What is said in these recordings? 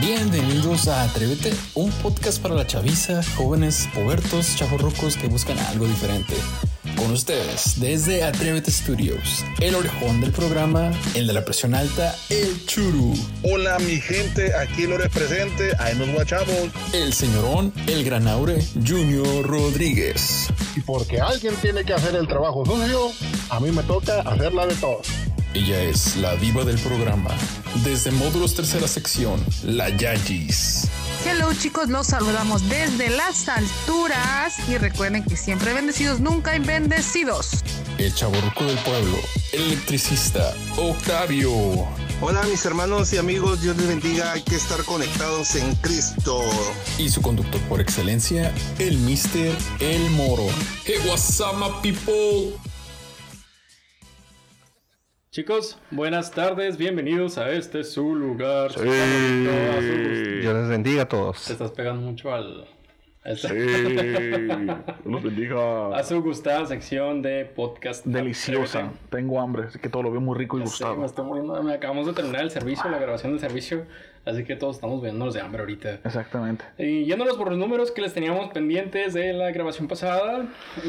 Bienvenidos a Atrévete, un podcast para la chaviza, jóvenes, pubertos, chavorrucos que buscan algo diferente. Con ustedes, desde Atrévete Studios, el orejón del programa, el de la presión alta, el churu. Hola mi gente, aquí lo presente, ahí nos guachamos. El señorón, el granaure, Junior Rodríguez. Y porque alguien tiene que hacer el trabajo sucio, a mí me toca hacerla de todos. Ella es la diva del programa. Desde módulos tercera sección, la Yayis. Hello chicos, los saludamos desde las alturas y recuerden que siempre bendecidos, nunca bendecidos. El chaborruco del pueblo, el electricista, Octavio. Hola mis hermanos y amigos, Dios les bendiga, hay que estar conectados en Cristo. Y su conductor por excelencia, el Mister El Moro. Hey, what's up, my people? Chicos, buenas tardes, bienvenidos a este su lugar. Sí. Dios les bendiga a todos. Te estás pegando mucho al. al- Sí, Dios los bendiga. A su gustada sección de podcast. Deliciosa. Atrévete. Tengo hambre, así que todo lo veo muy rico y Ya sé, gustado. me estoy muriendo. Me acabamos de terminar el servicio, la grabación del servicio. Así que todos estamos viéndonos de hambre ahorita. Exactamente. Y yéndonos por los números que les teníamos pendientes de la grabación pasada,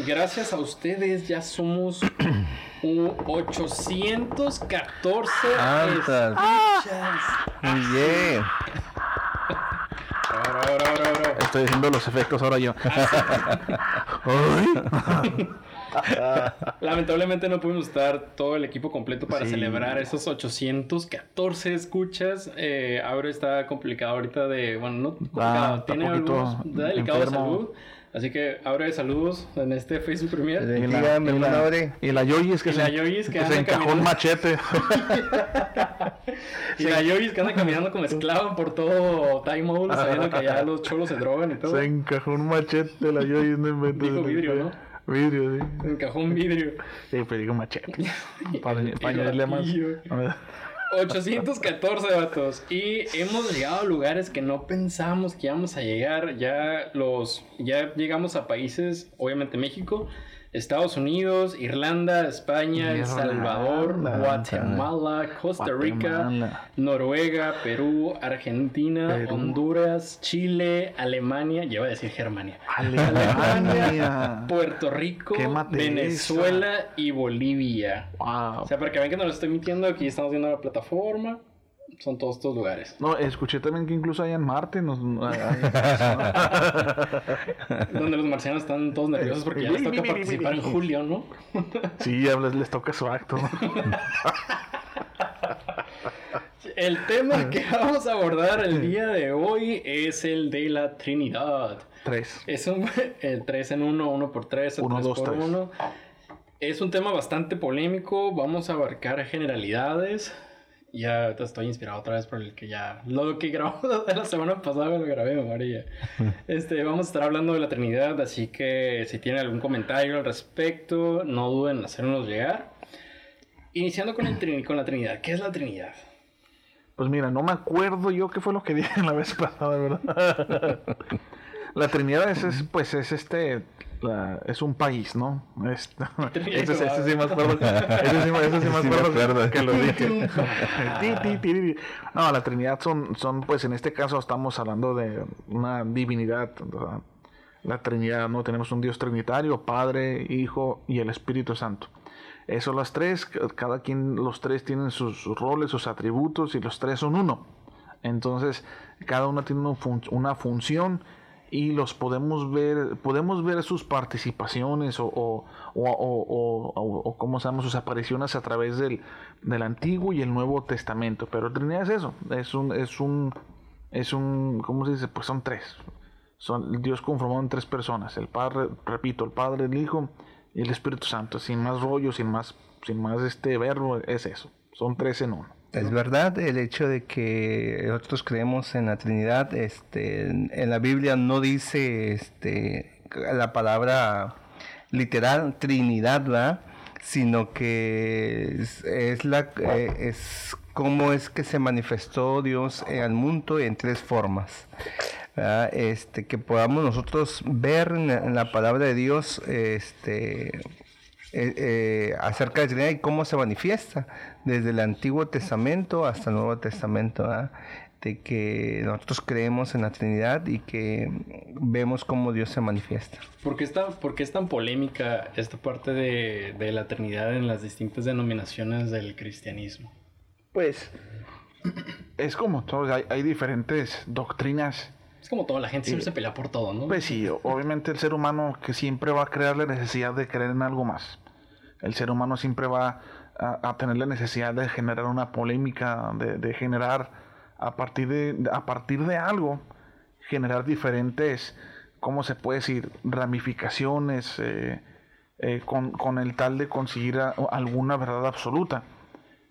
gracias a ustedes ya somos un 814 Antas. escuchas. Muy bien. Bravo, bravo, bravo. Estoy haciendo los efectos ahora yo. Lamentablemente no pudimos estar todo el equipo completo para Sí. celebrar esos 814 escuchas. Eh, ahora está complicado ahorita de, bueno, no complicado, tiene algunos está delicado de salud. Así que abre saludos en este Facebook Premier. Y la, y la- y la Yoyis que Y se, la Yoyis que que anda se encajó un caminando. machete. Y la Yoyis que anda caminando como esclavo por todo Time Mode, sabiendo que ya los cholos se drogan y todo. se encajó un machete la Yoyis. No inventes. Dijo vidrio, ¿no? Vidrio, sí. Encajó un vidrio. Sí, pero digo machete. Para, añadirle más. ratillo. 814 vatos. Y hemos llegado a lugares que no pensamos que íbamos a llegar. Ya los. Ya llegamos a países, obviamente México, Estados Unidos, Irlanda, España, El Salvador, Guatemala, Costa Rica. Noruega, Perú, Argentina, Perú. Honduras, Chile, Alemania, lleva a decir Germania. Alemania. Puerto Rico. Venezuela y Bolivia. Wow. O sea, para que vean que no lo estoy mintiendo, aquí estamos viendo la plataforma. Son todos estos lugares. No, escuché también que incluso allá en Marte nos... Donde los marcianos están todos nerviosos porque ya les toca participar en julio, ¿no? sí, ya les, les toca su acto. El tema que vamos a abordar el día de hoy es el de la Trinidad. Tres. Es un el 3 en 1, 1 por 3, Uno, 3 dos, por tres. 1. Es un tema bastante polémico. Vamos a abarcar generalidades. Ya estoy inspirado otra vez por el que ya. Lo que grabamos la semana pasada lo grabé memoria. Este, vamos a estar hablando de la Trinidad. Así que si tienen algún comentario al respecto, no duden en hacernos llegar. Iniciando con, el con la Trinidad. ¿Qué es la Trinidad? Pues mira, no me acuerdo yo qué fue lo que dije la vez pasada, ¿verdad? La Trinidad es, es, pues es este la- es un país, ¿no? Es- ese, ese- ese sí me acuerdo, ese sí, sí me Sí me acuerdo que lo dije. No, la Trinidad son, son, pues en este caso estamos hablando de una divinidad. ¿verdad? La Trinidad, ¿no? Tenemos un Dios trinitario, Padre, Hijo y el Espíritu Santo. Esos los tres, cada quien, los tres tienen sus, sus roles, sus atributos y los tres son uno. Entonces, cada uno tiene una, fun- una función y los podemos ver, podemos ver sus participaciones o, o, o, o- cómo se llama, sus apariciones a través del, del Antiguo y el Nuevo Testamento. Pero Trinidad es eso, es un, es un, es un, ¿cómo se dice? Pues son tres. Son Dios conformado en tres personas, el Padre, repito, el Padre, el Hijo y el Espíritu Santo, sin más rollo, sin más, sin más este verbo, es eso. Son tres en uno. Es verdad el hecho de que nosotros creemos en la Trinidad, este, en la Biblia no dice este, la palabra literal Trinidad, ¿verdad? sino que es, la eh, es cómo es que se manifestó Dios al mundo en tres formas. Este, que podamos nosotros ver en la, palabra de Dios este, eh, eh, acerca de la Trinidad y cómo se manifiesta desde el Antiguo Testamento hasta el Nuevo Testamento. ¿verdad? este, que nosotros creemos en la Trinidad y que vemos cómo Dios se manifiesta. ¿Por qué, está, por qué es tan polémica esta parte de, de la Trinidad en las distintas denominaciones del cristianismo? Pues es como todo, hay, hay diferentes doctrinas. Es como toda la gente siempre se pelea por todo, ¿no? Pues sí, obviamente el ser humano que siempre va a crear la necesidad de creer en algo más. El ser humano siempre va a, tener la necesidad de generar una polémica, de, generar a partir de, a partir de algo, generar diferentes, ¿cómo se puede decir? Ramificaciones eh, eh, con, con el tal de conseguir alguna verdad absoluta.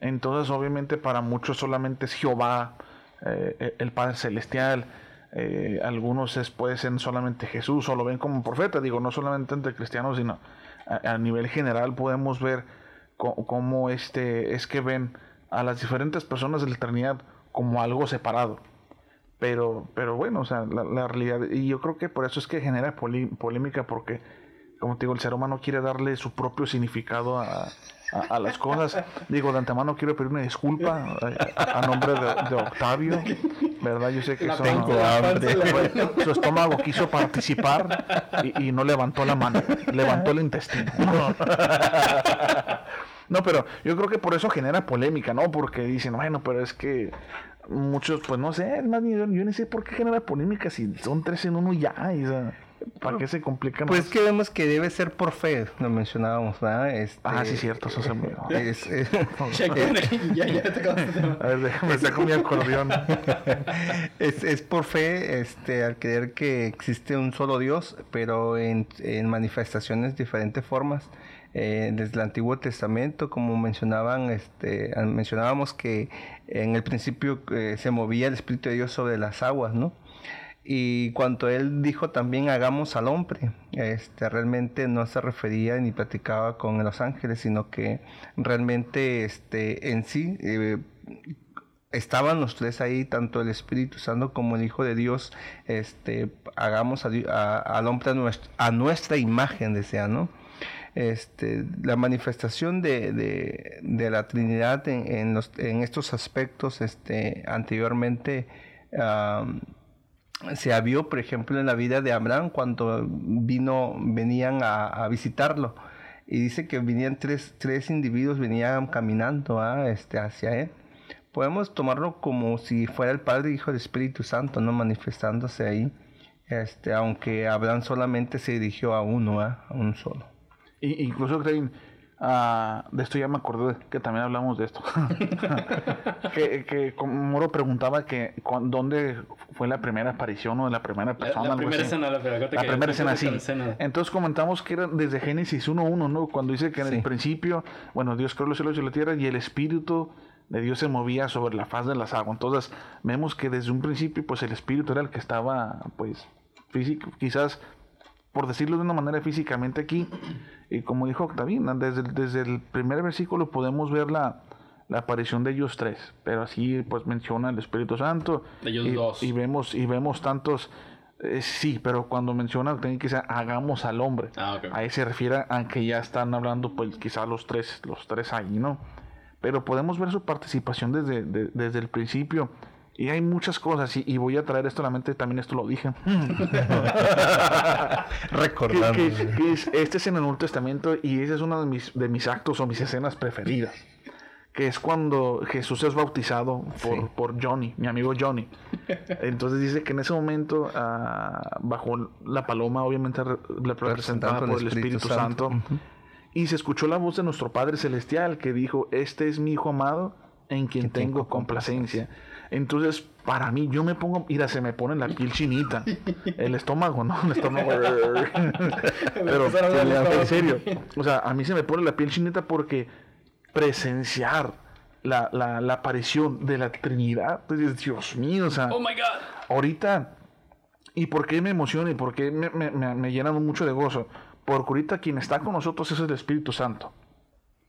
Entonces, obviamente, para muchos solamente es Jehová, eh, el Padre Celestial. algunos es, puede ser solamente Jesús o lo ven como profeta. Digo, no solamente entre cristianos, sino a, nivel general podemos ver cómo este, es que ven a las diferentes personas de la eternidad como algo separado. Pero, pero bueno, o sea, la, la realidad, y yo creo que por eso es que genera polémica, porque, como te digo, el ser humano quiere darle su propio significado a, a, a las cosas. Digo, de antemano quiero pedir una disculpa a, a nombre de, de Octavio, ¿verdad? Yo sé que eso no- su estómago quiso participar y, y no levantó la mano, levantó el intestino. No, pero yo creo que por eso genera polémica, ¿no? Porque dicen, bueno, pero es que muchos, pues no sé, es más, yo, yo ni sé por qué genera polémica si son tres en uno ya, y, o sea, ¿para qué se complica Pues más? que vemos que debe ser por fe, lo mencionábamos, ¿verdad? Este, Ah, sí, cierto, eso se me es- es- Check- ya, ya te. A ver, déjame sacar mi acordeón. Es, es por fe este, al creer que existe un solo Dios, pero en, en manifestaciones, diferentes formas. Eh, desde el Antiguo Testamento, como mencionaban, este, mencionábamos que en el principio eh, se movía el Espíritu de Dios sobre las aguas, ¿no? Y cuando él dijo también hagamos al hombre, este, realmente no se refería ni platicaba con los ángeles, sino que realmente este, en sí eh, estaban los tres ahí, tanto el Espíritu Santo como el Hijo de Dios, este, hagamos al hombre a nuestra, a nuestra imagen, decía, ¿no? Este, la manifestación de, de- la Trinidad en, estos aspectos este, anteriormente se vio, por ejemplo, en la vida de Abraham cuando vino, venían a, visitarlo. Y dice que venían tres, tres individuos, venían caminando ¿ah? este, hacia él. Podemos tomarlo como si fuera el Padre, Hijo y Espíritu Santo, ¿no? Manifestándose ahí. Este, aunque Abraham solamente se dirigió a uno, ¿ah? a un solo. Incluso, Crane, ah, de esto ya me acordé que también hablamos de esto. que, que como Moro preguntaba que dónde fue la primera aparición o de la primera La, persona. la algo primera escena, la, La primera escena, sí. la Entonces comentamos que era desde Génesis 1.1, ¿no? Cuando dice que en Sí. el principio, bueno, Dios creó los cielos y la tierra y el Espíritu de Dios se movía sobre la faz de las aguas. Entonces vemos que desde un principio, pues el Espíritu era el que estaba, pues, físico, quizás, por decirlo de una manera físicamente aquí. Y como dijo Octavina, desde, desde el primer versículo podemos ver la, la aparición de ellos tres. Pero así, pues, menciona el Espíritu Santo. De ellos y, dos. Y vemos, y vemos tantos... eh, sí, pero cuando menciona tiene que ser hagamos al hombre. Ah, ok. Ahí se refiere a que ya están hablando, pues quizá los tres, los tres ahí, ¿no? Pero podemos ver su participación desde, de- desde el principio. Y hay muchas cosas, y, y voy a traer esto a la mente, también esto lo dije. Recordando. que- que es- este es en el Nuevo Testamento y ese es uno de mis, de mis actos o mis escenas preferidas. Que es cuando Jesús es bautizado por, Sí. por Johnny, mi amigo Johnny. Entonces dice que en ese momento, ah, bajo la paloma, obviamente re- representada por el Espíritu, Santo, y se escuchó la voz de nuestro Padre Celestial que dijo, este es mi Hijo amado en quien tengo complacencia. Entonces, para mí, yo me pongo, mira, se me pone la piel chinita, el estómago, ¿no? El estómago. Pero, en serio, o sea, a mí se me pone la piel chinita porque presenciar la, la, la aparición de la Trinidad, pues, Dios mío, o sea, Oh my god. ahorita, ¿y por qué me emociona y por qué me, me, me, me llena mucho de gozo? Porque ahorita quien está con nosotros es el Espíritu Santo.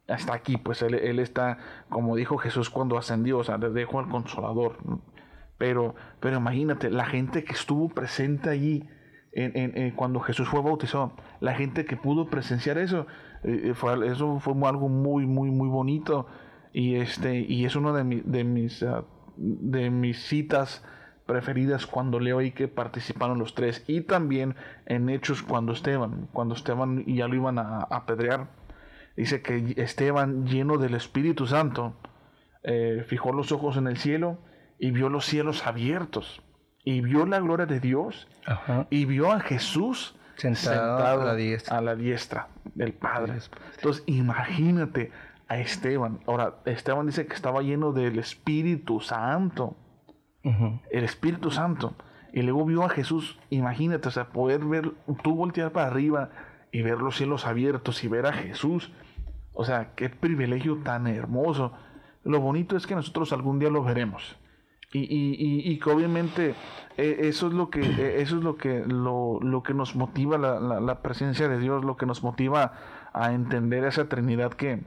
Está aquí, pues él, él está, como dijo Jesús cuando ascendió, o sea, le dejó al consolador. Pero, pero imagínate, la gente que estuvo presente allí cuando Jesús fue bautizado, la gente que pudo presenciar eso, eh, fue, eso fue algo muy, muy, muy bonito. Y, este, y es uno de, de mis ah, de mis citas preferidas cuando leo ahí que participaron los tres y también en Hechos cuando Esteban, cuando Esteban ya lo iban a apedrear, dice que Esteban lleno del Espíritu Santo eh, fijó los ojos en el cielo y vio los cielos abiertos y vio la gloria de Dios Ajá. y vio a Jesús Sentado sentado, a la diestra. a la diestra del Padre. Entonces imagínate a Esteban. Ahora, Esteban dice que estaba lleno del Espíritu Santo el Espíritu Santo. Y luego vio a Jesús, imagínate, o sea, poder ver, tú voltear para arriba y ver los cielos abiertos y ver a Jesús. O sea, qué privilegio tan hermoso. Lo bonito es que nosotros algún día lo veremos. Y, y- y- y que obviamente eh, eso es lo que, eh, eso es lo que, lo, lo que nos motiva la, la- presencia de Dios, lo que nos motiva a entender esa Trinidad que,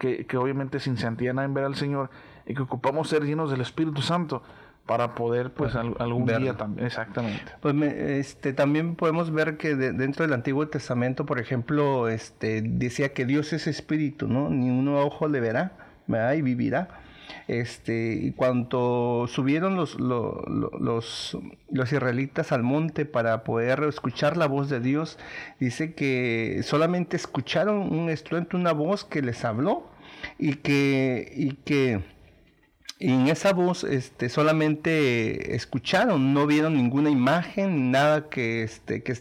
que, que obviamente sin santidad nada en ver al Señor y que ocupamos ser llenos del Espíritu Santo para poder pues al- algún verlo. día también exactamente Pues me- este, también podemos ver que de- dentro del Antiguo Testamento, por ejemplo, este, decía que Dios es espíritu, ¿no? Ni un ojo le verá, ¿verdad? Y vivirá. Este, y cuando subieron los, lo- lo- los, los israelitas al monte para poder escuchar la voz de Dios, dice que solamente escucharon un estruendo, una voz que les habló y que, y que y en esa voz este, solamente escucharon, no vieron ninguna imagen, nada que, este, que,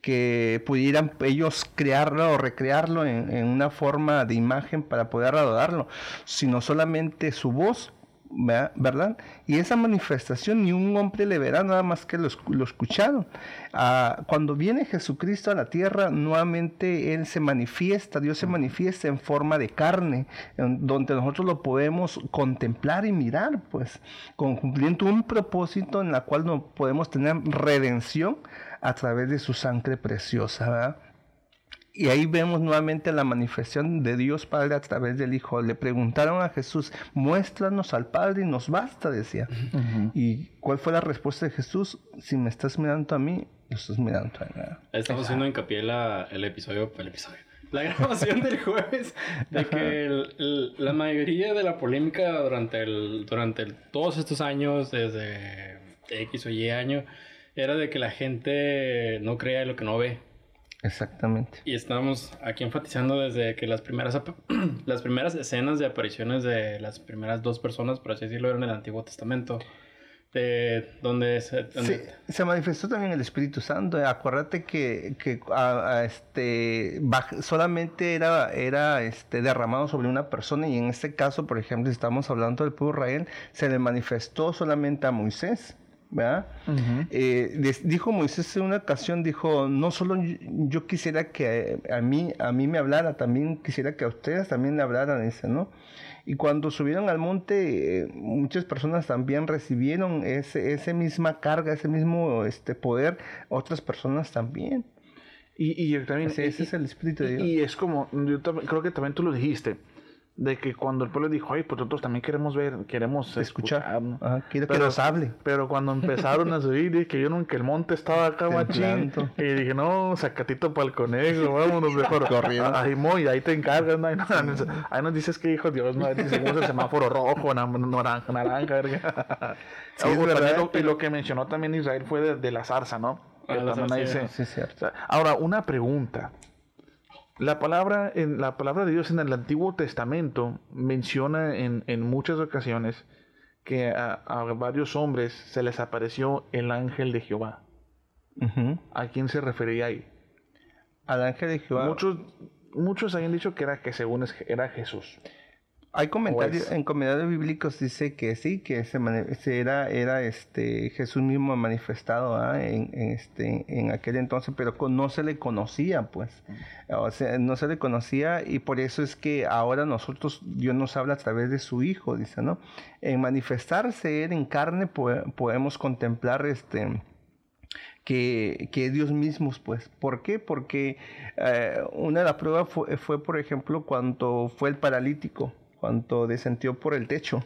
que pudieran ellos crearlo o recrearlo en, en una forma de imagen para poder adorarlo, sino solamente su voz, ¿verdad? Y esa manifestación ni un hombre le verá, nada más que lo, lo escucharon. Ah, cuando viene Jesucristo a la tierra, nuevamente Él se manifiesta, Dios se manifiesta en forma de carne, en donde nosotros lo podemos contemplar y mirar, pues, cumpliendo un propósito en la cual no podemos tener redención a través de su sangre preciosa, ¿verdad? Y ahí vemos nuevamente la manifestación de Dios Padre a través del Hijo. Le preguntaron a Jesús, muéstranos al Padre y nos basta, decía. ¿Y cuál fue la respuesta de Jesús? Si me estás mirando a mí, lo estás mirando a. ¿verdad? Estamos haciendo hincapié la, el episodio, el episodio, la grabación del jueves, de que el- el- la mayoría de la polémica durante, el, durante el- todos estos años, desde X o Y año, era de que la gente no creía en lo que no ve. Exactamente. Y estamos aquí enfatizando desde que las primeras, las primeras escenas de apariciones de las primeras dos personas, por así decirlo, eran en el Antiguo Testamento. De donde se... donde- Sí, se manifestó también el Espíritu Santo. eh, Acuérdate que, que a- a este, baj- solamente era, era este, derramado sobre una persona y en este caso, por ejemplo, si estamos hablando del pueblo Israel, se le manifestó solamente a Moisés. ¿Verdad? Eh, les dijo Moisés en una ocasión, dijo, no solo yo, yo quisiera que a mí, a mí me hablara, también quisiera que a ustedes también le hablaran, dice, ¿no? Y cuando subieron al monte, eh, muchas personas también recibieron ese, ese misma carga, ese mismo este poder, otras personas también. y, y también ese y- es el Espíritu de Dios. y es como yo creo que también tú lo dijiste de que cuando el pueblo dijo ay pues nosotros también queremos ver queremos escuchar, escuchar. ¿no?". Ajá, quiero que Pero- nos hable. Pero cuando empezaron a subir, dije que vieron que el monte estaba acá machín. Y dije, no, sacatito para el conejo, vámonos mejor. Corriendo. Ahí, Moy, ahí te encargas, ¿no? Ahí, nos- ahí nos dices que dijo Dios, ¿no? Decimos el semáforo rojo, na- naranja, naranja, verga. Sí, es O verdad, también lo- y pero- lo que mencionó también Israel fue de, de la zarza, ¿no? Que Ah, la ahí se- Sí, es cierto. ahora, una pregunta. La palabra, en, la palabra de Dios en el Antiguo Testamento menciona en, en muchas ocasiones que a, a varios hombres se les apareció el ángel de Jehová. ¿A quién se refería ahí? Al ángel de Jehová. Muchos, muchos habían dicho que era que según era Jesús. Hay comentarios, en comentarios bíblicos dice que sí, que se, se era, era este Jesús mismo manifestado ¿ah? en, en este, en aquel entonces, pero con- no se le conocía, pues. O sea, no se le conocía y por eso es que ahora nosotros, Dios nos habla a través de su Hijo, dice, ¿no? En manifestarse Él en carne po- podemos contemplar este que, que Dios mismo, pues. ¿Por qué? Porque eh, una de las pruebas fue, fue, por ejemplo, cuando fue el paralítico, cuando descendió por el techo.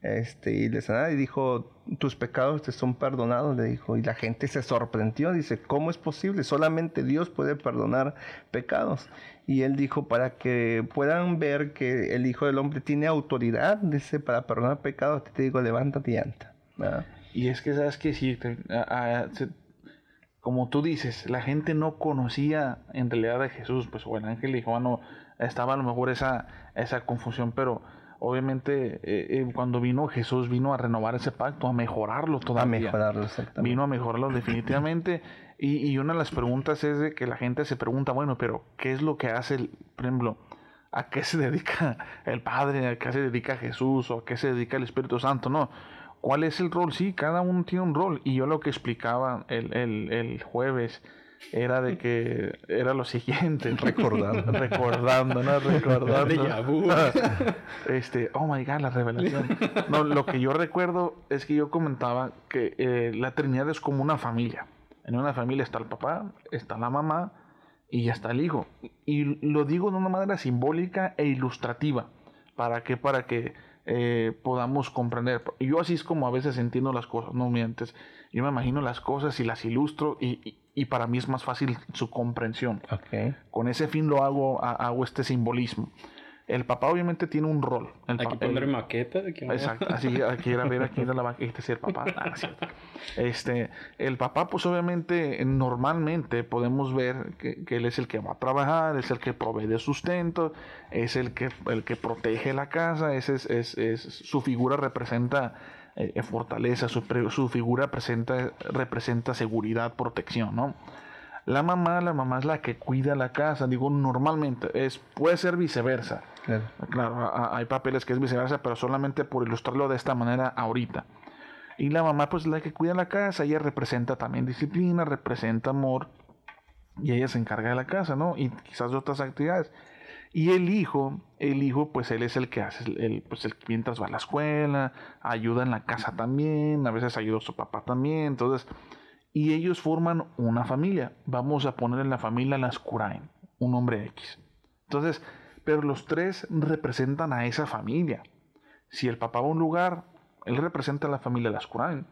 Este, y le sanaba y dijo, tus pecados te son perdonados, le dijo. Y la gente se sorprendió, dice, ¿cómo es posible? Solamente Dios puede perdonar pecados. Y él dijo, para que puedan ver que el Hijo del Hombre tiene autoridad, dice, para perdonar pecados, te digo, levántate y anda. Y es que, ¿sabes qué? Sí, como tú dices, la gente no conocía en realidad a Jesús, pues o el ángel dijo, bueno, estaba a lo mejor esa, esa confusión, pero obviamente eh, eh, cuando vino Jesús vino a renovar ese pacto, a mejorarlo todavía. A mejorarlo, exactamente. Vino a mejorarlo definitivamente. y, y, una de las preguntas es de que la gente se pregunta, bueno, pero ¿qué es lo que hace, el, por ejemplo, a qué se dedica el Padre, a qué se dedica Jesús o a qué se dedica el Espíritu Santo? No. ¿Cuál es el rol? Sí, cada uno tiene un rol. Y yo lo que explicaba el, el, el jueves era de que era lo siguiente. Recordando. recordando, ¿no? Recordando. este, oh my god, la revelación. No, lo que yo recuerdo es que yo comentaba que eh, la Trinidad es como una familia. En una familia está el papá, está la mamá y ya está el hijo. Y lo digo de una manera simbólica e ilustrativa. ¿Para qué? Para que eh, podamos comprender. Yo así es como a veces entiendo las cosas, no mientes. Yo me imagino las cosas y las ilustro y, y para mí es más fácil su comprensión. Con ese fin lo hago, hago este simbolismo. El papá obviamente tiene un rol. El aquí pondré maqueta. exacto. Así, aquí era ver aquí era la maqueta si el papá. Ah, este, el papá, pues obviamente, normalmente podemos ver que, él es el que va a trabajar, es el que provee de sustento, es el que, el que protege la casa, es, es, es su figura representa eh, eh, fortaleza, su, su, figura presenta, representa seguridad, protección, ¿no? La mamá, la mamá es la que cuida la casa, digo, normalmente, es, puede ser viceversa. Claro, hay papeles que es viceversa, pero solamente por ilustrarlo de esta manera ahorita. Y la mamá, pues, la que cuida la casa, ella representa también disciplina, representa amor, y ella se encarga de la casa, ¿no? Y quizás de otras actividades. Y el hijo, el hijo, pues él es el que hace, el, pues el, mientras va a la escuela, ayuda en la casa también, a veces ayuda a su papá también, entonces, y ellos forman una familia. Vamos a poner en la familia las Curain, un hombre X. Entonces, pero los tres representan a esa familia. Si el papá va a un lugar, él representa a la familia Las Curain.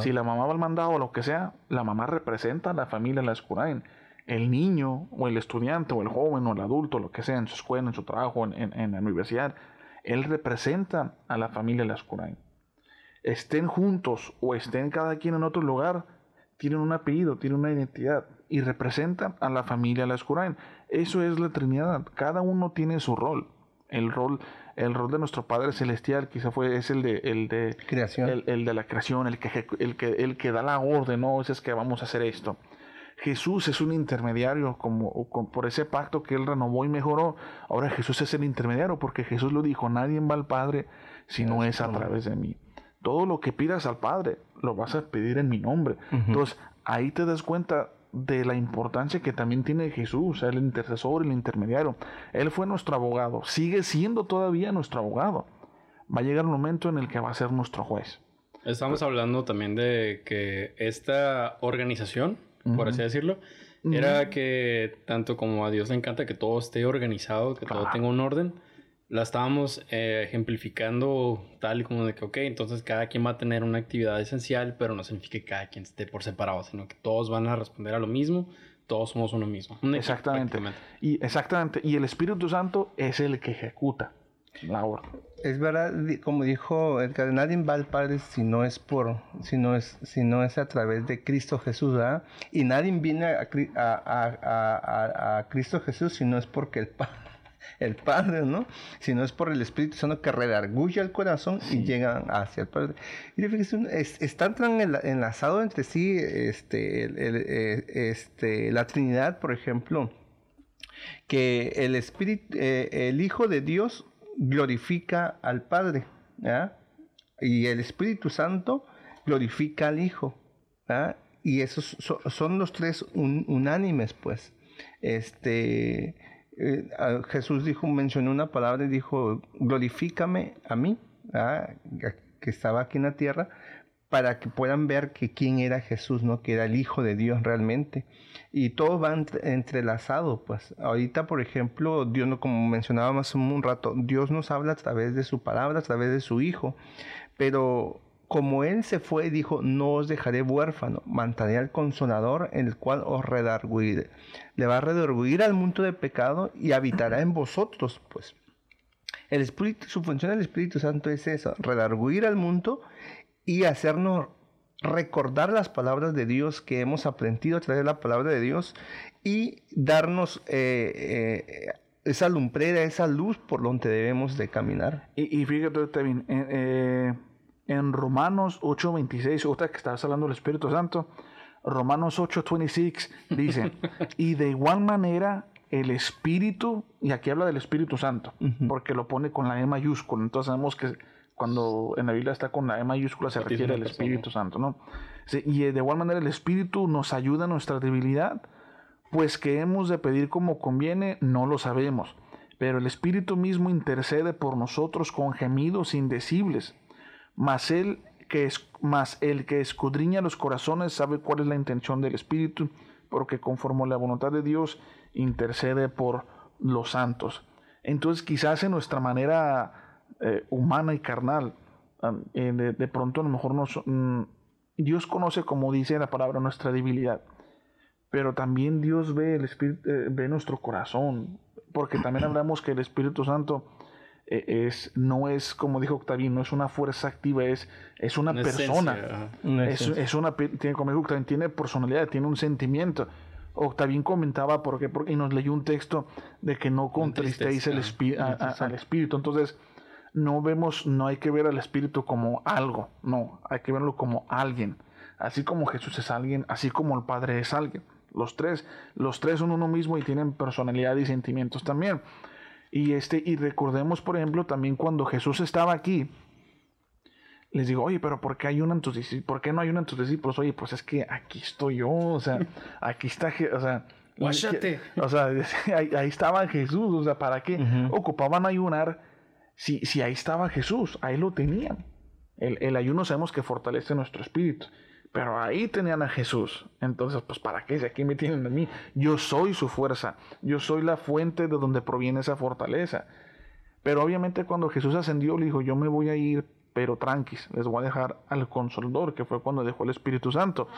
Si la mamá va al mandado o lo que sea, la mamá representa a la familia Las Curain el niño o el estudiante o el joven o el adulto, lo que sea, en su escuela, en su trabajo, en, la universidad, él representa a la familia Lascurain. Estén juntos o estén cada quien en otro lugar, tienen un apellido, tienen una identidad y representan a la familia Lascurain. Eso es la Trinidad. Cada uno tiene su rol. El rol, el rol de nuestro Padre Celestial quizá fue, es el de, el de, creación. El, de la creación, el que, el, que, el que da la orden, no, es que vamos a hacer esto. Jesús es un intermediario como, por ese pacto que él renovó y mejoró. Ahora Jesús es el intermediario porque Jesús lo dijo, nadie va al Padre si no es a través de mí. Todo lo que pidas al Padre lo vas a pedir en mi nombre. Entonces ahí te das cuenta de la importancia que también tiene Jesús, el intercesor, el intermediario. Él fue nuestro abogado, sigue siendo todavía nuestro abogado. Va a llegar un momento en el que va a ser nuestro juez. Estamos hablando también de que esta organización por así decirlo, era que tanto como a Dios le encanta que todo esté organizado, que todo tenga un orden, la estábamos eh, ejemplificando tal y como de que, ok, entonces cada quien va a tener una actividad esencial, pero no significa que cada quien esté por separado, sino que todos van a responder a lo mismo, todos somos uno mismo. exactamente. Y, exactamente. Y el Espíritu Santo es el que ejecuta la orden. Es verdad, como dijo Edgar, nadie va al Padre si no es por, si no es, si no es a través de Cristo Jesús, ¿verdad? Y nadie viene a, a, a, Cristo Jesús si no es porque el Padre el Padre, ¿no? Si no es por el Espíritu Santo que redarguye el corazón y llegan hacia el Padre. Y fíjese, están tan enlazados entre sí este, eh, este, la Trinidad, por ejemplo, que el Espíritu, eh, el Hijo de Dios glorifica al Padre, y el Espíritu Santo glorifica al Hijo. Y esos son, los tres unánimes, pues. Este, eh, Jesús dijo, mencionó una palabra y dijo, glorifícame a mí, que estaba aquí en la tierra, para que puedan ver que quién era Jesús, ¿no? Que era el Hijo de Dios realmente. Y todo va entrelazado, pues. Ahorita, por ejemplo, Dios, como mencionábamos un rato, Dios nos habla a través de su palabra, a través de su Hijo. Pero como Él se fue, dijo, no os dejaré huérfano, mantendré al consolador en el cual os redarguiré. Le va a redarguir al mundo de pecado y habitará en vosotros, pues. El Espíritu, su función del Espíritu Santo es eso, redarguir al mundo y hacernos recordar las palabras de Dios que hemos aprendido a través de la palabra de Dios y darnos eh, eh, esa lumbrera, esa luz por donde debemos de caminar. Y, y fíjate, Tevin, en, eh, en Romanos 8:26, otra que estabas hablando del Espíritu Santo, Romanos 8:26 dice, y de igual manera el Espíritu, y aquí habla del Espíritu Santo, porque lo pone con la E mayúscula, entonces sabemos que cuando en la Biblia está con la E mayúscula se refiere al Espíritu Santo, ¿no? Y de igual manera el Espíritu nos ayuda en nuestra debilidad, pues que hemos de pedir como conviene, no lo sabemos, pero el Espíritu mismo intercede por nosotros con gemidos indecibles, mas él que es, mas el que escudriña los corazones sabe cuál es la intención del Espíritu, porque conforme a la voluntad de Dios intercede por los santos. Entonces quizás en nuestra manera eh, humana y carnal, eh, de, de, pronto a lo mejor nos, mm, Dios conoce, como dice la palabra, nuestra debilidad, pero también Dios ve, el Espíritu, eh, ve nuestro corazón, porque también hablamos que el Espíritu Santo es, no es, como dijo Octavio, no es una fuerza activa, es, es una, Una persona. esencia, Una Es, es una, tiene, como dijo Octavio, tiene personalidad, tiene un sentimiento. Octavín comentaba porque, porque y nos leyó un texto de que no contristéis el a- al espíritu. Entonces, no vemos, no hay que ver al espíritu como algo, no, hay que verlo como alguien. Así como Jesús es alguien, así como el Padre es alguien. Los tres, los tres son uno mismo y tienen personalidad y sentimientos también. Y este, y recordemos, por ejemplo, también cuando Jesús estaba aquí, les digo, oye, pero ¿por qué hay una en tus? ¿Por qué no hay una en tus discípulos? Oye, pues es que aquí estoy yo, o sea, aquí está, o sea, Guáchate. o sea, ahí, ahí estaba Jesús, o sea, ¿para qué ocupaban ayunar si, si ahí estaba Jesús? Ahí lo tenían. El, el ayuno sabemos que fortalece nuestro espíritu, pero ahí tenían a Jesús. Entonces, pues, ¿para qué? Si aquí me tienen a mí, yo soy su fuerza, yo soy la fuente de donde proviene esa fortaleza. Pero obviamente cuando Jesús ascendió, le dijo, yo me voy a ir, pero tranquis, les voy a dejar al consolador, que fue cuando dejó el Espíritu Santo.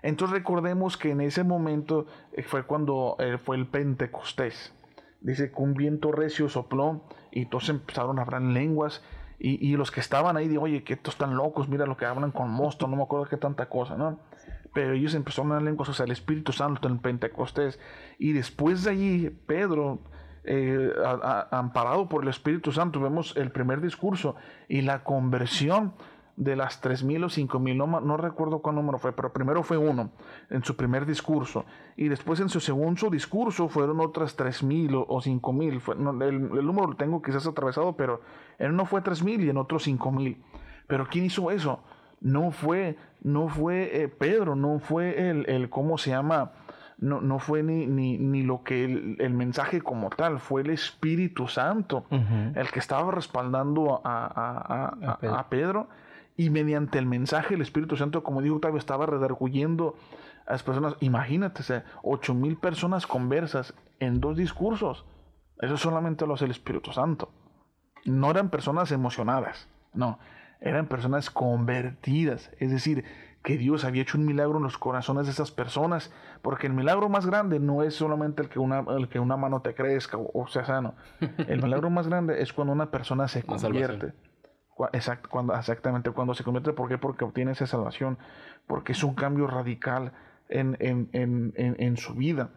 Entonces recordemos que en ese momento eh, fue cuando eh, fue el Pentecostés. Dice que un viento recio sopló y todos empezaron a hablar en lenguas. Y, y los que estaban ahí, digo, oye, que estos están locos, mira lo que hablan con mosto, no me acuerdo qué tanta cosa, ¿no? Pero ellos empezaron a hablar lenguas, o sea, el Espíritu Santo en Pentecostés. Y después de allí, Pedro, eh, amparado por el Espíritu Santo, vemos el primer discurso y la conversión de las 3.000 o 5.000, no, no recuerdo cuál número fue, pero primero fue uno en su primer discurso y después en su segundo discurso fueron otras 3.000 o, o 5.000, fue- no, el, el número lo tengo quizás atravesado, pero en uno fue 3.000 y en otro 5.000. Pero ¿quién hizo eso? No fue, no fue eh, Pedro, no fue el, el, ¿cómo se llama? No, no fue ni, ni, ni lo que el, el mensaje como tal, fue el Espíritu Santo el que estaba respaldando a, a- a- A Pedro. a Pedro y mediante el mensaje el Espíritu Santo, como dijo Octavio, estaba redarguyendo a las personas. Imagínate, o sea, ocho mil personas conversas en dos discursos. Eso solamente lo hace el Espíritu Santo. No eran personas emocionadas, no, eran personas convertidas. Es decir, que Dios había hecho un milagro en los corazones de esas personas, porque el milagro más grande no es solamente el que una, el que una mano te crezca o, o sea sano. El milagro más grande es cuando una persona se convierte. Exact- cuando, exactamente, cuando se convierte, ¿por qué? Porque obtiene esa salvación, porque es un cambio radical en, en, en, en, su vida.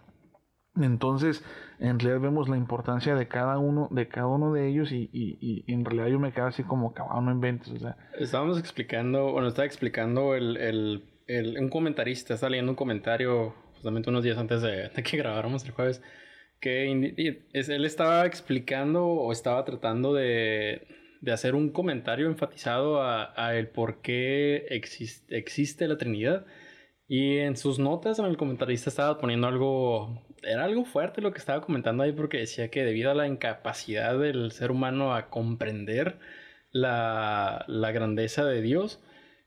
Entonces, en realidad vemos la importancia de cada uno, de cada uno de ellos, y, y, y en realidad yo me quedo así como que "Ah, no inventes, o sea, Estábamos explicando, bueno, estaba explicando el, el, el- un comentarista, estaba leyendo un comentario justamente unos días antes de, de que grabáramos el jueves, que él estaba explicando o estaba tratando de, de hacer un comentario enfatizado a, el por qué exis- existe la Trinidad. Y en sus notas, en el comentarista estaba poniendo algo, era algo fuerte lo que estaba comentando ahí porque decía que debido a la incapacidad del ser humano a comprender la, la grandeza de Dios,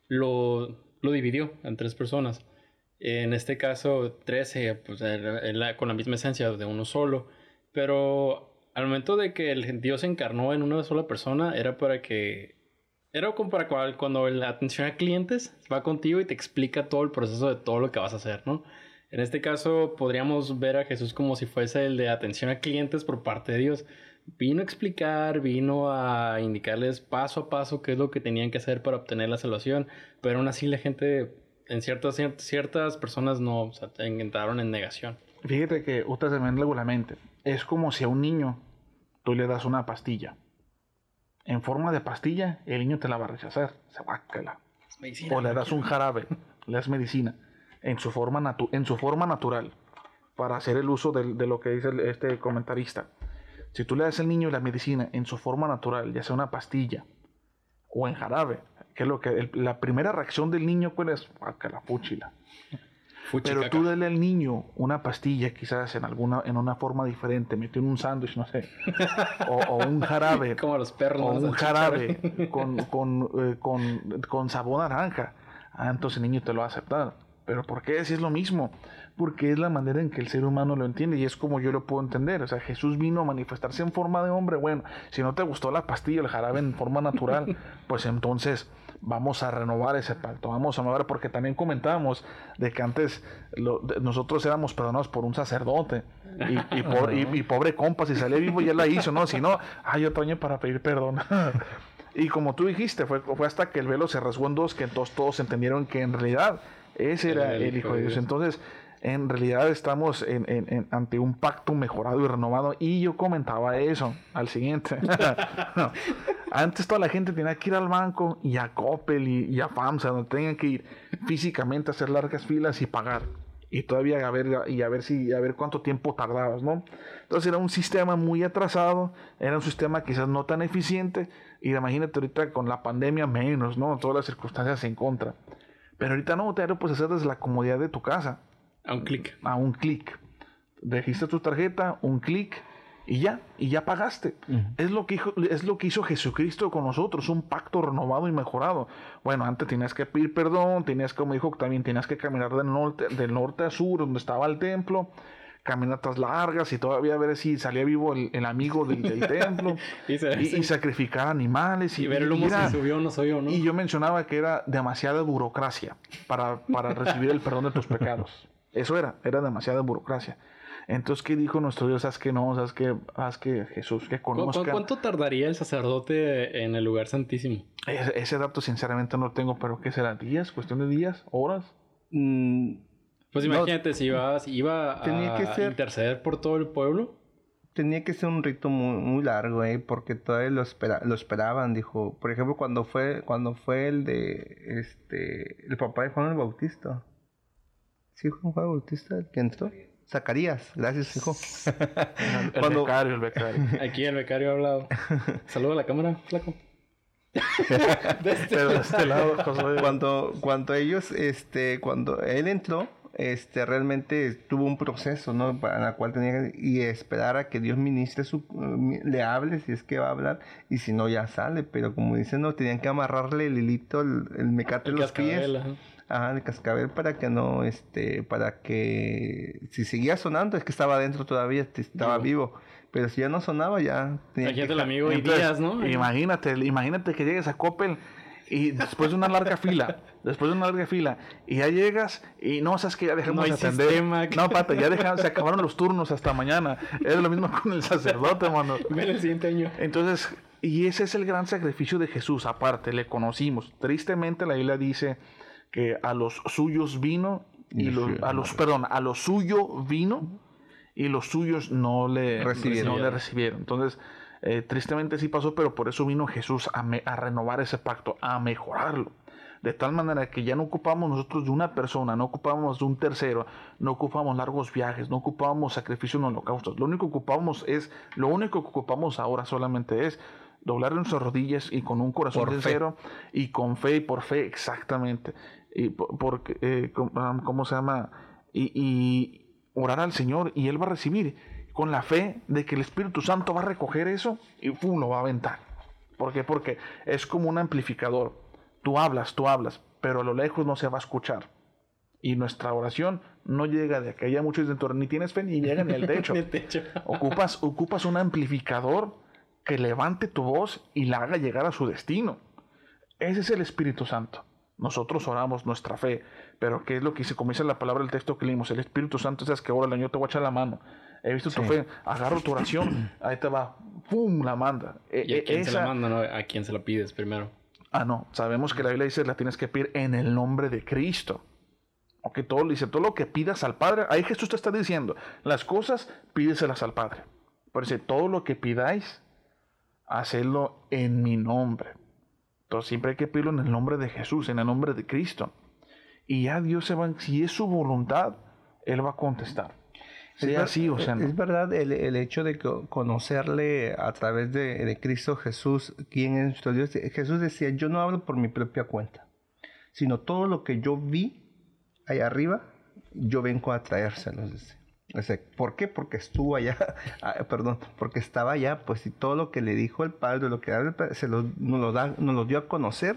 lo, lo dividió en tres personas. En este caso, 13, pues con la misma esencia de uno solo. Pero al momento de que el Dios se encarnó en una sola persona, era para que Era como para cuando la atención a clientes va contigo y te explica todo el proceso de todo lo que vas a hacer, ¿no? En este caso podríamos ver a Jesús como si fuese el de atención a clientes por parte de Dios. Vino a explicar, vino a indicarles paso a paso qué es lo que tenían que hacer para obtener la salvación, pero aún así la gente, en ciertas, cier- ciertas personas no, o sea, entraron en negación. Fíjate que usted se me la mente. Es como si a un niño tú le das una pastilla. En forma de pastilla, el niño te la va a rechazar. Se va a calar. O le das un jarabe, le das medicina, en su forma, natu- en su forma natural, para hacer el uso de, lo que dice el- este comentarista. Si tú le das al niño la medicina en su forma natural, ya sea una pastilla o en jarabe, que es lo que el- la primera reacción del niño cuál es, "Guácala, la Pero tú dale al niño una pastilla, quizás en alguna, en una forma diferente, metió en un sándwich, no sé, o, o un jarabe, Como los perros. o un jarabe con, con, eh, con, con sabor naranja. Ah, entonces el niño te lo va a aceptar. Pero ¿por qué? Si es lo mismo. Porque es la manera en que el ser humano lo entiende y es como yo lo puedo entender. O sea, Jesús vino a manifestarse en forma de hombre. Bueno, si no te gustó la pastilla, el jarabe en forma natural, pues entonces vamos a renovar ese pacto. Vamos a renovar, porque también comentábamos de que antes lo- de- nosotros éramos perdonados por un sacerdote. Y, y, por- y- y pobre compa, si salía vivo ya la hizo, ¿no? Si no, ay, otro año para pedir perdón. Y como tú dijiste, fue, fue hasta que el velo se rasgó en dos que entonces todos entendieron que en realidad ese era el, Hijo de Dios. Entonces, en realidad estamos en- en- en- ante un pacto mejorado y renovado. Y yo comentaba eso al siguiente. No. Antes toda la gente tenía que ir al banco y a Coppel y, y a FAMSA, donde tenían que ir físicamente a hacer largas filas y pagar. Y todavía a ver, y a ver si a ver cuánto tiempo tardabas, ¿no? Entonces era un sistema muy atrasado, era un sistema quizás no tan eficiente, y imagínate ahorita con la pandemia menos, ¿no? Todas las circunstancias en contra. Pero ahorita no, te lo puedes hacer desde la comodidad de tu casa, A un clic. a un clic. Registras tu tarjeta, un clic, y ya, y ya pagaste. es, lo que hizo, es lo que hizo Jesucristo con nosotros, un pacto renovado y mejorado. Bueno, antes tenías que pedir perdón, tenías, como dijo, también tenías que caminar del norte, del norte a sur, donde estaba el templo, caminatas largas y todavía ver si salía vivo el, el amigo del, del templo, Y, se- y, y sacrificar animales. Y, y ver el humo y era- si subió o no subió, ¿no? y yo mencionaba que era demasiada burocracia para, para recibir el perdón de tus pecados. Eso era, era demasiada burocracia. Entonces, ¿qué dijo nuestro Dios? Haz que no, haz que, haz que Jesús, que ¿Cu- cu- conozcan. ¿Cuánto tardaría el sacerdote en el lugar santísimo? Ese, ese dato, sinceramente, no lo tengo, pero ¿qué será? ¿Días? ¿Cuestión de días? ¿Horas? Mm, Pues No. imagínate si iba, si iba a Tenía que ser- interceder por todo el pueblo. tenía que ser un rito muy, muy largo, ¿eh? Porque todavía lo, espera, lo esperaban, dijo. Por ejemplo, cuando fue, cuando fue el de, este, el papá de Juan el Bautista. ¿Sí, Juan el Bautista, el que entró? Zacarías, gracias, hijo. El Cuando- becario, el becario. Aquí el becario ha hablado. Saluda a la cámara, flaco. Pero de este lado, cuando, cuando ellos, este, cuando él entró, este, realmente tuvo un proceso, ¿no? Para la cual tenía que y esperar a que Dios ministre su, le hable si es que va a hablar y si no ya sale, pero como dicen, no, tenían que amarrarle el hilito, el, el mecate El en los pies. Ajá. El cascabel para que no, este, para que si seguía sonando es que estaba adentro todavía, estaba vivo. Pero si ya no sonaba ya tenía que el amigo y días, ¿no? Imagínate, imagínate que llegues a Coppel y después de una larga fila, después de una larga fila, y ya llegas y no, sabes que ya dejamos No hay de atender. sistema. No, pata, ya dejaron, se acabaron los turnos hasta mañana. Es lo mismo con el sacerdote, mano. Ven el siguiente año. Entonces, y ese es el gran sacrificio de Jesús, aparte, le conocimos. Tristemente la Biblia dice que a los suyos vino y Y los, a los, perdón, a los suyo vino y los suyos no le Recibieron. no le recibieron. Entonces, eh, tristemente sí pasó, pero por eso vino Jesús a, me- a renovar ese pacto, a mejorarlo. De tal manera que ya no ocupamos nosotros de una persona, no ocupamos de un tercero, no ocupamos largos viajes, no ocupamos sacrificios en holocaustos. Lo único que ocupamos es, lo único que ocupamos ahora solamente es doblar nuestras rodillas y con un corazón Por fe. sincero y con fe y por fe exactamente. Y por- eh, ¿cómo se llama? Y, y orar al Señor y Él va a recibir con la fe de que el Espíritu Santo va a recoger eso y ¡pum! lo va a aventar. ¿Por qué? Porque es como un amplificador. Tú hablas, tú hablas, pero a lo lejos no se va a escuchar. Y nuestra oración no llega de aquella muchos dicen, ni tienes fe ni llega ni al techo. Techo. Ocupas, ocupas un amplificador que levante tu voz y la haga llegar a su destino. Ese es el Espíritu Santo. Nosotros oramos nuestra fe, pero ¿qué es lo que se comienza la palabra del texto que leímos? El Espíritu Santo es que ahora el año te voy a echar la mano. He visto tu fe, agarro tu oración, ahí te va, ¡pum! la manda. E, ¿Y a e, quién se la manda? No? ¿A quién se la pides primero? Ah, no, sabemos que la Biblia dice la tienes que pedir en el nombre de Cristo. Ok, todo dice, todo lo que pidas al Padre, ahí Jesús te está diciendo, las cosas pídeselas al Padre. Pero dice, todo lo que pidáis, hacedlo en mi nombre. Entonces siempre hay que pedirlo en el nombre de Jesús, en el nombre de Cristo. Y ya Dios se va, si es su voluntad, Él va a contestar. Sea así o sea Es verdad el, el, hecho de conocerle a través de, de, Cristo Jesús, quién es nuestro Dios. Jesús decía, yo no hablo por mi propia cuenta, sino todo lo que yo vi allá arriba, yo vengo a traérselos. ¿Por qué? Porque estuvo allá, ah, perdón, porque estaba allá, pues y todo lo que le dijo el Padre, lo que se lo, nos, lo da, nos lo dio a conocer.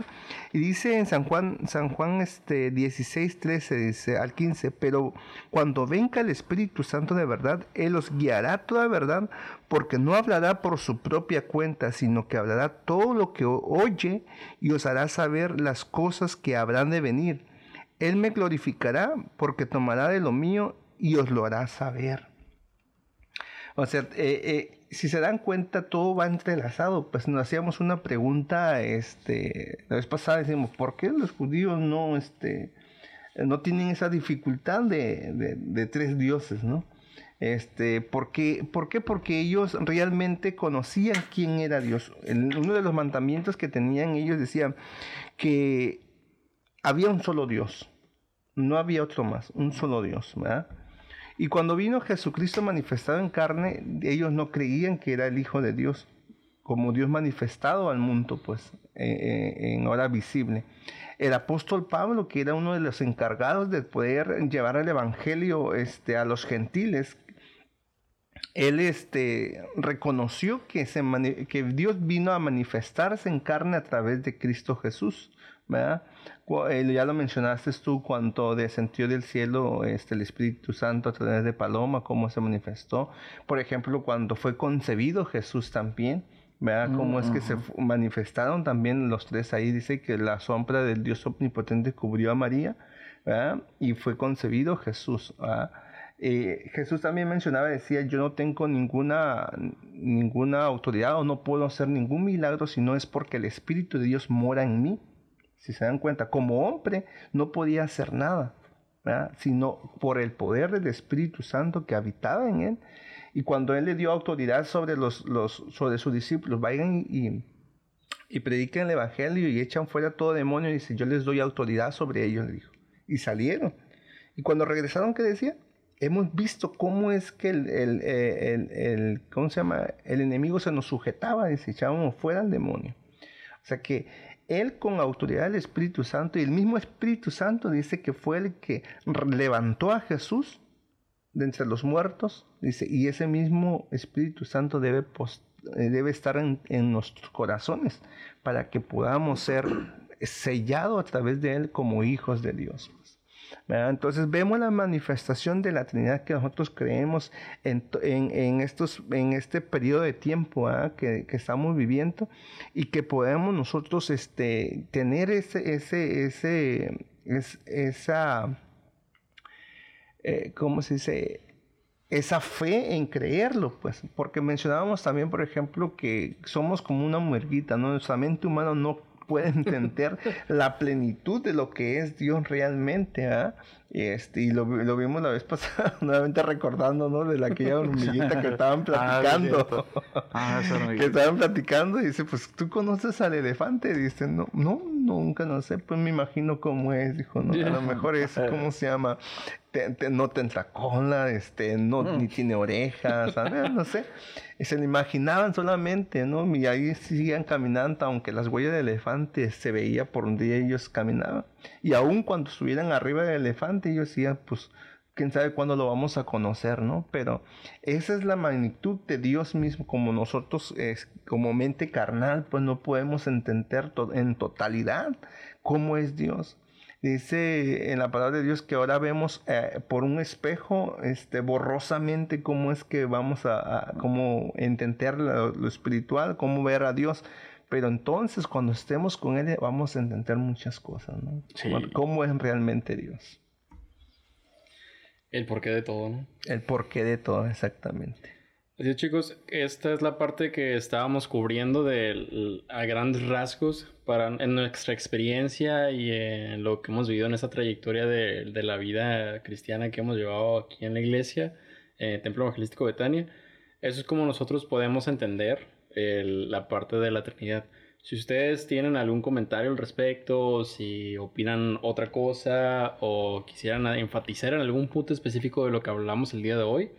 Y dice en San Juan, San Juan este, 16, 13, dice al 15, pero cuando venga el Espíritu Santo de verdad, Él os guiará toda verdad, porque no hablará por su propia cuenta, sino que hablará todo lo que oye y os hará saber las cosas que habrán de venir. Él me glorificará porque tomará de lo mío y os lo hará saber. O sea, eh, eh, si se dan cuenta, todo va entrelazado. Pues nos hacíamos una pregunta, este, la vez pasada decimos, ¿por qué los judíos no, este, no tienen esa dificultad de, tres dioses, no? Este. ¿por qué? Porque ellos realmente conocían quién era Dios. uno de los mandamientos que tenían ellos decía que había un solo Dios, no había otro más, un solo Dios, ¿verdad? Y cuando vino Jesucristo manifestado en carne, ellos no creían que era el Hijo de Dios, como Dios manifestado al mundo, pues, eh, eh, en hora visible. El apóstol Pablo, que era uno de los encargados de poder llevar el Evangelio este, a los gentiles, él este, reconoció que, que Dios vino a manifestarse en carne a través de Cristo Jesús. ¿verdad? Eh, ya lo mencionaste tú cuando descendió del cielo este, el Espíritu Santo a través de Paloma, cómo se manifestó. Por ejemplo, cuando fue concebido Jesús también, ¿verdad? Cómo es que se manifestaron también los tres ahí. Dice que la sombra del Dios omnipotente cubrió a María, ¿verdad? Y fue concebido Jesús, eh, Jesús también mencionaba, decía, yo no tengo ninguna, ninguna autoridad o no puedo hacer ningún milagro si no es porque el Espíritu de Dios mora en mí. Si se dan cuenta, como hombre no podía hacer nada, sino por el poder del Espíritu Santo que habitaba en él. Y cuando él le dio autoridad sobre, los, los, sobre sus discípulos, vayan y, y prediquen el Evangelio y echan fuera todo demonio, y dice, yo les doy autoridad sobre ellos, le dijo. Y salieron. Y cuando regresaron, ¿qué decía? Hemos visto cómo es que el, el, el, ¿cómo se llama? El enemigo se nos sujetaba y se echábamos fuera al demonio. O sea que él con autoridad del Espíritu Santo y el mismo Espíritu Santo dice que fue el que levantó a Jesús de entre los muertos, dice, y ese mismo Espíritu Santo debe, eh, debe estar en, en nuestros corazones para que podamos ser sellados a través de Él como hijos de Dios. Entonces vemos la manifestación de la Trinidad que nosotros creemos en, estos, en este periodo de tiempo que, estamos viviendo y que podemos nosotros este, tener ese, ese, ese, esa, eh, ¿cómo se dice? esa fe en creerlo, pues, porque mencionábamos también, por ejemplo, que somos como una muerguita, ¿no? Nuestra mente humana no puede entender la plenitud de lo que es Dios realmente, ¿ah? Este, y lo, lo, vimos la vez pasada, nuevamente recordando, ¿no? De la aquella hormiguita que estaban ah, platicando. ah, que estaban platicando y dice, pues tú conoces al elefante. dice, no, no, nunca, no sé, pues me imagino cómo es. Dijo, no, a lo mejor es, ¿cómo se llama? No tendrá cola, este, no, mm. ni tiene orejas, no sé. Y se lo imaginaban solamente, ¿no? Y ahí siguen caminando, aunque las huellas del elefante se veía por donde ellos caminaban. Y aún cuando estuvieran arriba del elefante, ellos decían, pues, quién sabe cuándo lo vamos a conocer, ¿no? Pero esa es la magnitud de Dios mismo, como nosotros, como mente carnal, pues no podemos entender en totalidad cómo es Dios. Dice en la palabra de Dios que ahora vemos eh, por un espejo este, borrosamente cómo es que vamos a, cómo entender lo, espiritual, cómo ver a Dios. Pero entonces cuando estemos con Él vamos a entender muchas cosas, ¿no? Sí. ¿Cómo es realmente Dios? El porqué de todo, ¿no? El porqué de todo, exactamente. Así chicos, esta es la parte que estábamos cubriendo de, a grandes rasgos para, en nuestra experiencia y en lo que hemos vivido en esa trayectoria de, de la vida cristiana que hemos llevado aquí en la iglesia, eh, Templo Evangelístico Betania. Eso es como nosotros podemos entender el- la parte de la Trinidad. Si ustedes tienen algún comentario al respecto, si opinan otra cosa o quisieran enfatizar en algún punto específico de lo que hablamos el día de hoy,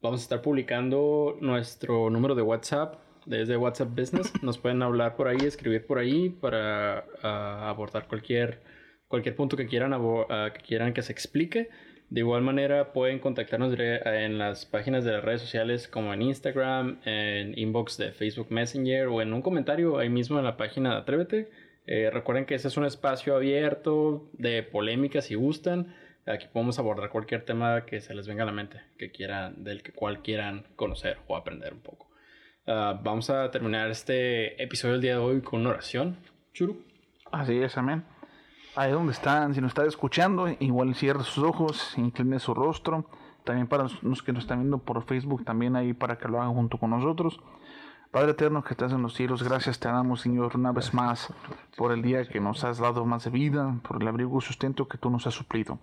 Vamos a estar publicando nuestro número de WhatsApp desde WhatsApp Business. Nos pueden hablar por ahí, escribir por ahí para ah, abordar cualquier, cualquier punto que quieran, ah, que quieran que se explique. De igual manera pueden contactarnos en las páginas de las redes sociales como en Instagram, en inbox de Facebook Messenger o en un comentario ahí mismo en la página de Atrévete. Eh, recuerden que este es un espacio abierto de polémica si gustan. Aquí podemos abordar cualquier tema que se les venga a la mente, que quieran, del cual quieran conocer o aprender un poco. Ah, vamos a terminar este episodio del día de hoy con una oración. Churu. Así es, amén. Ahí donde están, si nos están escuchando, igual cierre sus ojos, incline su rostro. También para los que nos están viendo por Facebook, también ahí para que lo hagan junto con nosotros. Padre eterno que estás en los cielos, gracias te damos, Señor, una vez más por el día que nos has dado más de vida, por el abrigo y sustento que tú nos has suplido.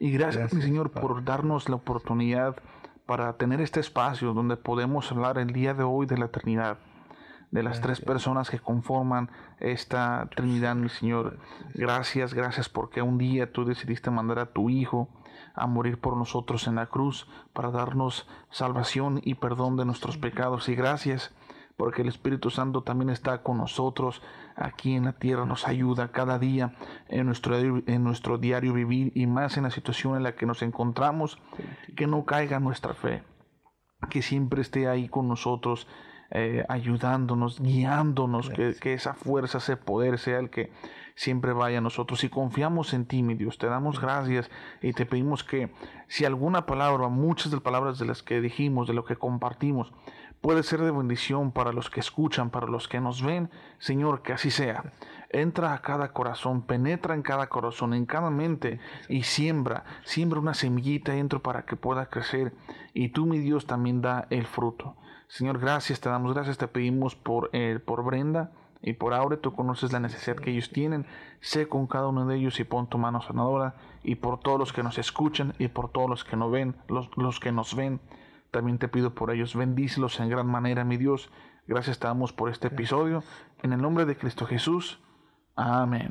Y gracias, mi Señor, por darnos la oportunidad para tener este espacio donde podemos hablar el día de hoy de la eternidad de las tres personas que conforman esta Trinidad, mi Señor. Gracias, gracias porque un día tú decidiste mandar a tu Hijo a morir por nosotros en la cruz para darnos salvación y perdón de nuestros pecados. Y gracias porque el Espíritu Santo también está con nosotros aquí en la tierra, nos ayuda cada día en nuestro, en nuestro diario vivir y más en la situación en la que nos encontramos, que no caiga nuestra fe que siempre esté ahí con nosotros, eh, ayudándonos, guiándonos, que, que esa fuerza, ese poder sea el que siempre vaya a nosotros. Y confiamos en ti, mi Dios, te damos gracias y te pedimos que si alguna palabra, muchas de las palabras de las que dijimos, de lo que compartimos, puede ser de bendición para los que escuchan, para los que nos ven, Señor, que así sea. Entra a cada corazón, penetra en cada corazón, en cada mente y siembra, siembra una semillita dentro para que pueda crecer y tú, mi Dios, también da el fruto. Señor, gracias, te damos gracias, te pedimos por, eh, por Brenda y por Aure, tú conoces la necesidad que ellos tienen, sé con cada uno de ellos y pon tu mano sanadora y por todos los que nos escuchan y por todos los que nos ven, los, los que nos ven. También te pido por ellos, bendícelos en gran manera, mi Dios. Gracias te damos por este episodio. En el nombre de Cristo Jesús. Amén.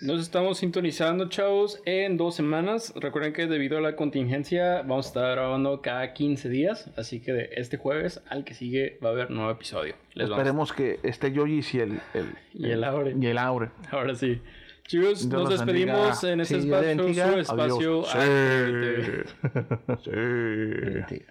Nos estamos sintonizando, chavos, en dos semanas. Recuerden que debido a la contingencia vamos a estar grabando cada 15 días. Así que de este jueves al que sigue va a haber nuevo episodio. Les vamos- Esperemos que esté Yoyis y el, el, Y el Aure. Y el Aure. Ahora sí. Chicos, nos despedimos bendiga. en este Sí, espacio, su espacio. Sí. Sí.